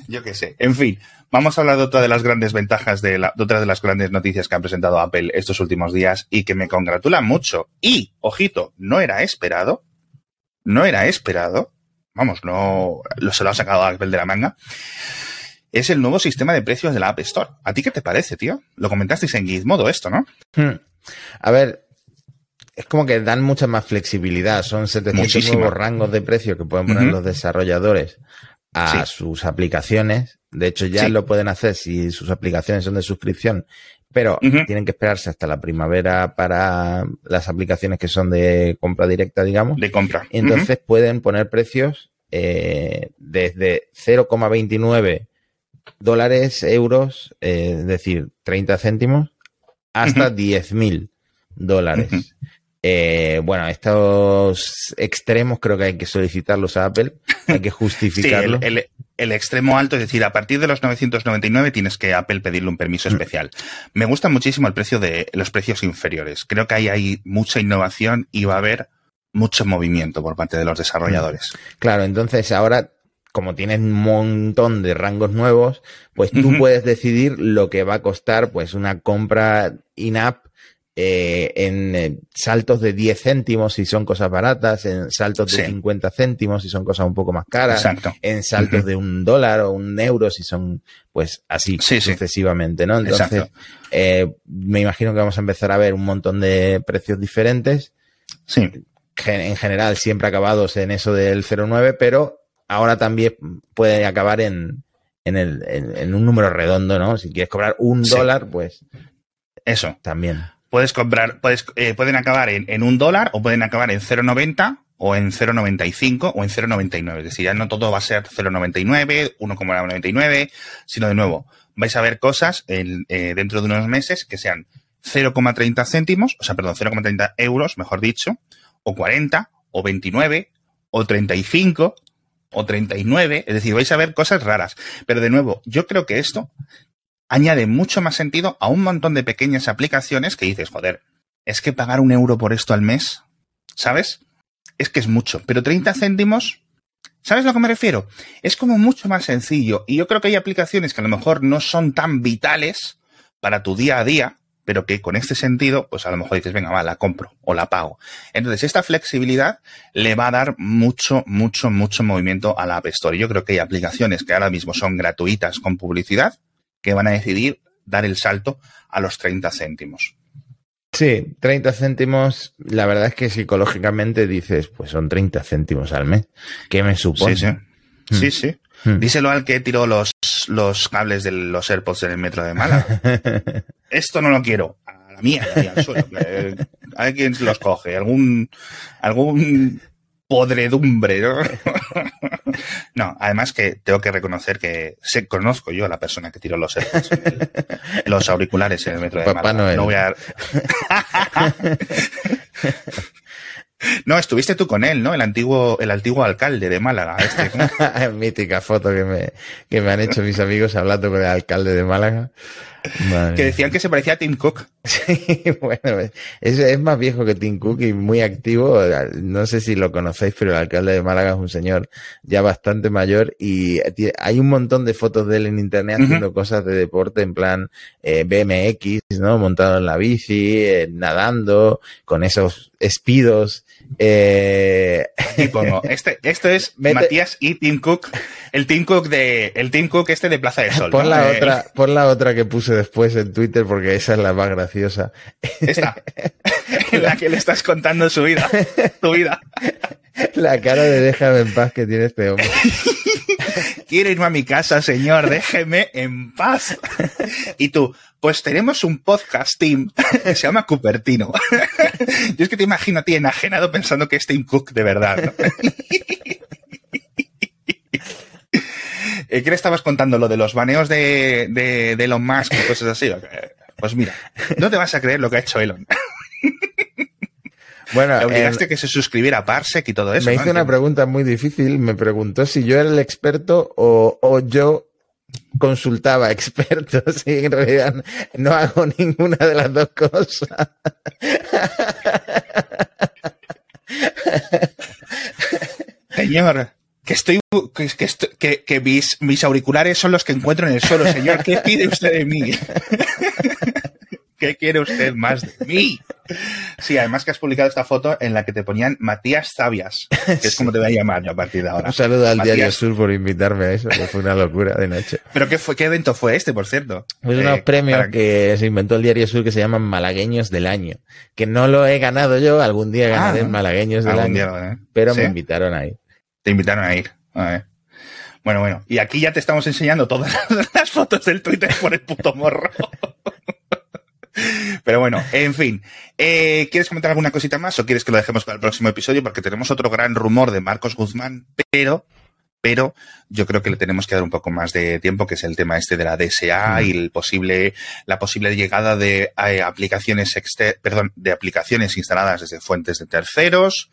Yo qué sé. En fin, vamos a hablar de otra de las grandes ventajas, de, la, de otra de las grandes noticias que ha presentado Apple estos últimos días y que me congratula mucho. Y, ojito, no era esperado. No era esperado. Vamos, no lo se lo ha sacado Apple de la manga es el nuevo sistema de precios de la App Store. ¿A ti qué te parece, tío? Lo comentasteis en Gizmodo esto, ¿no? Hmm. A ver, es como que dan mucha más flexibilidad. Son 700 nuevos rangos de precio que pueden poner los desarrolladores a sus aplicaciones. De hecho, ya lo pueden hacer si sus aplicaciones son de suscripción, pero tienen que esperarse hasta la primavera para las aplicaciones que son de compra directa, digamos. De compra. entonces pueden poner precios eh, desde 0,29 dólares, euros, eh, es decir, 30 céntimos, hasta 10.000 dólares. Eh, bueno, estos extremos creo que hay que solicitarlos a Apple, hay que justificarlo. el, extremo alto, es decir, a partir de los 999 tienes que Apple pedirle un permiso mm. especial. Me gusta muchísimo el precio de los precios inferiores. Creo que ahí hay mucha innovación y va a haber mucho movimiento por parte de los desarrolladores. Claro, entonces ahora como tienes un montón de rangos nuevos, pues tú puedes decidir lo que va a costar pues una compra in-app eh, en eh, saltos de 10 céntimos si son cosas baratas, en saltos de 50 céntimos si son cosas un poco más caras, en saltos de un dólar o un euro si son pues así sucesivamente, ¿no? Entonces, eh, me imagino que vamos a empezar a ver un montón de precios diferentes. Sí. En general siempre acabados en eso del 0,9, pero ahora también puede acabar en, en, el, en, un número redondo, ¿no? Si quieres cobrar un dólar, pues. Eso. También. Puedes comprar, puedes, eh, pueden acabar en, en, un dólar o pueden acabar en 0,90 o en 0,95 o en 0,99. Es decir, ya no todo va a ser 0,99, 1,99, sino de nuevo, vais a ver cosas en, eh, dentro de unos meses que sean 0,30 céntimos, o sea, perdón, 0,30 euros, mejor dicho, o 40, o 29, o 35, o 39, es decir, vais a ver cosas raras. Pero de nuevo, yo creo que esto añade mucho más sentido a un montón de pequeñas aplicaciones que dices, joder, es que pagar un euro por esto al mes, ¿sabes? Es que es mucho, pero 30 céntimos, ¿sabes a lo que me refiero? Es como mucho más sencillo y yo creo que hay aplicaciones que a lo mejor no son tan vitales para tu día a día, pero que con este sentido, pues a lo mejor dices, venga, va, la compro o la pago. Entonces, esta flexibilidad le va a dar mucho, mucho, mucho movimiento a la App Store. Yo creo que hay aplicaciones que ahora mismo son gratuitas con publicidad que van a decidir dar el salto a los 30 céntimos. Sí, 30 céntimos. La verdad es que psicológicamente dices, pues son 30 céntimos al mes. ¿Qué me supone? Sí, sí. Sí, sí. Díselo al que tiró los, los cables de los AirPods en el metro de Málaga. Esto no lo quiero. A la mía, al suelo. Hay quien los coge. Algún, algún podredumbre, ¿no? no, además que tengo que reconocer que sé, conozco yo a la persona que tiró los AirPods los auriculares en el metro de Papá Málaga. Noel. No voy a... No, estuviste tú con él, ¿no? El antiguo, el antiguo alcalde de Málaga. Este. Mítica foto que me, que me han hecho mis amigos hablando con el alcalde de Málaga. Que decían que se parecía a Tim Cook. Sí, bueno, es, es más viejo que Tim Cook y muy activo. No sé si lo conocéis, pero el alcalde de Málaga es un señor ya bastante mayor y hay un montón de fotos de él en internet haciendo cosas de deporte en plan eh, BMX, ¿no? Montado en la bici, eh, nadando, con esos espidos. Eh, Tipo, no. Este, esto es Mete- Matías y Tim Cook. El Tim Cook de, el Tim Cook este de Plaza de Sol. pon ¿no? la Eh, otra, pon la otra que puse después en Twitter porque esa es la más graciosa. Esta. en la que le estás contando su vida. Tu vida. La cara de déjame en paz que tiene este hombre. Quiero irme a mi casa, señor. Déjeme en paz. Y tú, pues tenemos un podcast, Tim, que se llama Cupertino. Yo es que te imagino a ti enajenado pensando que es Tim Cook de verdad. ¿no? Eh, ¿Qué le estabas contando? ¿Lo de los baneos de, de, de Elon Musk y cosas así? Pues mira, no te vas a creer lo que ha hecho Elon. Bueno, Le obligaste a que se suscribiera a Parsec y todo eso. me ¿no? hizo una pregunta muy difícil. Me preguntó si yo era el experto o, o yo consultaba expertos y en realidad no hago ninguna de las dos cosas. Señor, que estoy que, que, que, que mis, mis auriculares son los que encuentro en el suelo, señor. ¿Qué pide usted de mí? ¿Qué quiere usted más de mí? Sí, además que has publicado esta foto en la que te ponían Matías Zabias, que es como te voy a llamar yo a partir de ahora. Un saludo al Matías. Diario Sur por invitarme a eso, que fue una locura de noche. ¿Pero qué fue? ¿Qué evento fue este, por cierto? Pues Eh, unos premios para- que se inventó el Diario Sur que se llaman Malagueños del Año. Que no lo he ganado yo, algún día ganaré Ah, Malagueños del Año. día, ¿eh? Pero ¿Sí? me invitaron ahí. Te invitaron a ir. A ver. Bueno, bueno. Y aquí ya te estamos enseñando todas las fotos del Twitter por el puto morro. Pero bueno, en fin. Eh, ¿Quieres comentar alguna cosita más o quieres que lo dejemos para el próximo episodio? Porque tenemos otro gran rumor de Marcos Guzmán, pero, pero yo creo que le tenemos que dar un poco más de tiempo, que es el tema este de la DSA y el posible, la posible llegada de eh, aplicaciones exter perdón, de aplicaciones instaladas desde fuentes de terceros,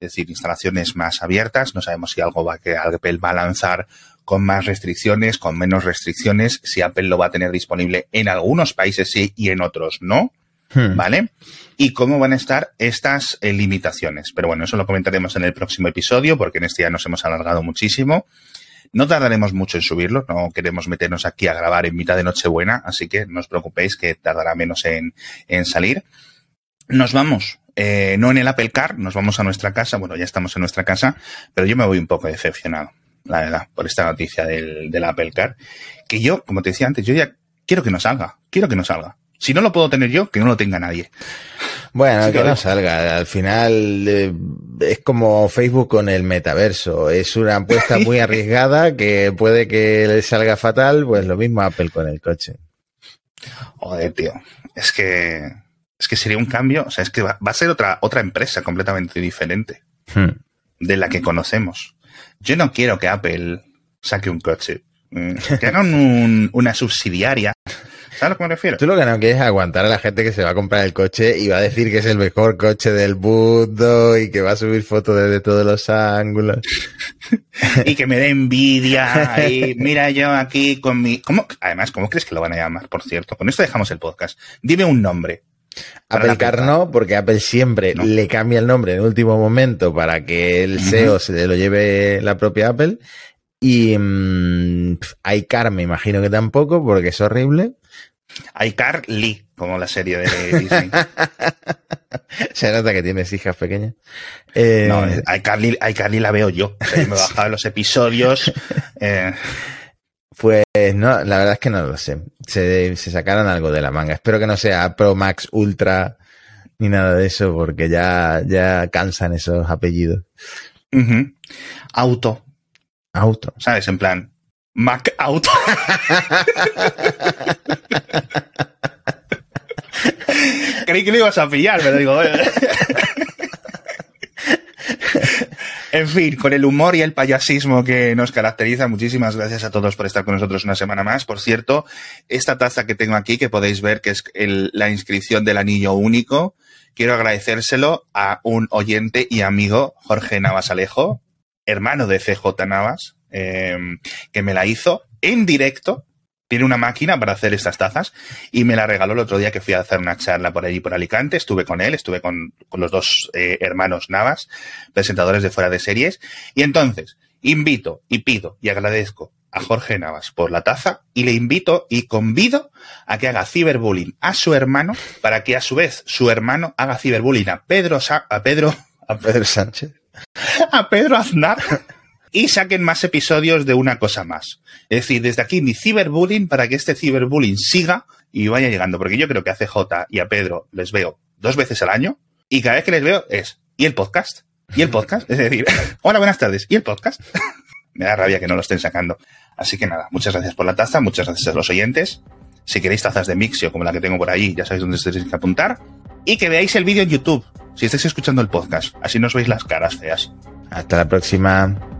es decir, instalaciones más abiertas. No sabemos si algo va que Apple va a lanzar con más restricciones, con menos restricciones, si Apple lo va a tener disponible en algunos países sí y en otros no, Hmm. ¿vale? Y cómo van a estar estas eh, limitaciones. Pero bueno, eso lo comentaremos en el próximo episodio, porque en este ya nos hemos alargado muchísimo. No tardaremos mucho en subirlo, no queremos meternos aquí a grabar en mitad de Nochebuena, así que no os preocupéis que tardará menos en, en salir. Nos vamos, eh, no en el Apple Car, nos vamos a nuestra casa, bueno, ya estamos en nuestra casa, pero yo me voy un poco decepcionado, la verdad, por esta noticia del, del Apple Car, que yo, como te decía antes, yo ya quiero que no salga, quiero que no salga. Si no lo puedo tener yo, que no lo tenga nadie. Bueno, que no salga. Al final eh, es como Facebook con el metaverso. Es una apuesta muy arriesgada que puede que le salga fatal, pues lo mismo Apple con el coche. Joder, tío. Es que, es que sería un cambio, o sea, es que va, va a ser otra, otra empresa completamente diferente Hmm. de la que conocemos. Yo no quiero que Apple saque un coche. Mm, Que hagan un- una subsidiaria. ¿Sabes a lo que me refiero? Tú lo que no quieres es aguantar a la gente que se va a comprar el coche y va a decir que es el mejor coche del mundo y que va a subir fotos desde todos los ángulos. Y que me dé envidia. Y mira yo aquí con mi... ¿Cómo? Además, ¿cómo crees que lo van a llamar, por cierto? Con esto dejamos el podcast. Dime un nombre. Apple Car no, porque Apple siempre No. le cambia el nombre en el último momento para que el. SEO se lo lleve la propia Apple. Y mm, iCar me imagino que tampoco, porque es horrible. iCar Lee, como la serie de Disney. Se nota que tienes hijas pequeñas. Eh, No, iCarly, iCarly la veo yo. O sea, yo me he bajado los episodios. eh, Pues no, la verdad es que no lo sé. Se, se sacaron algo de la manga. Espero que no sea Pro Max Ultra ni nada de eso, porque ya, ya cansan esos apellidos. Auto, Auto. ¿sabes? En plan, Mac Auto. Creí que lo ibas a pillar, pero digo... En fin, con el humor y el payasismo que nos caracteriza, muchísimas gracias a todos por estar con nosotros una semana más. Por cierto, esta taza que tengo aquí, que podéis ver que es el- la inscripción del anillo único, quiero agradecérselo a un oyente y amigo, Jorge Navas Alejo, hermano de CJ Navas, eh, que me la hizo en directo. Tiene una máquina para hacer estas tazas y me la regaló el otro día que fui a hacer una charla por allí, por Alicante. Estuve con él, estuve con, los dos eh, hermanos Navas, presentadores de fuera de series. Y entonces, invito y pido y agradezco a Jorge Navas por la taza y le invito y convido a que haga ciberbullying a su hermano para que a su vez su hermano haga ciberbullying a Pedro, Sa- a Pedro, a Pedro Sánchez. a Pedro Aznar y saquen más episodios de una cosa más. Es decir, desde aquí mi ciberbullying para que este ciberbullying siga y vaya llegando, porque yo creo que a CJ y a Pedro les veo dos veces al año y cada vez que les veo es, ¿y el podcast? ¿Y el podcast? Es decir, hola, buenas tardes, ¿y el podcast? Me da rabia que no lo estén sacando. Así que nada, muchas gracias por la taza, muchas gracias a los oyentes. Si queréis tazas de Mixio como la que tengo por ahí, ya sabéis dónde tenéis que apuntar. Y que veáis el vídeo en YouTube, si estáis escuchando el podcast. Así no os veis las caras feas. Hasta la próxima.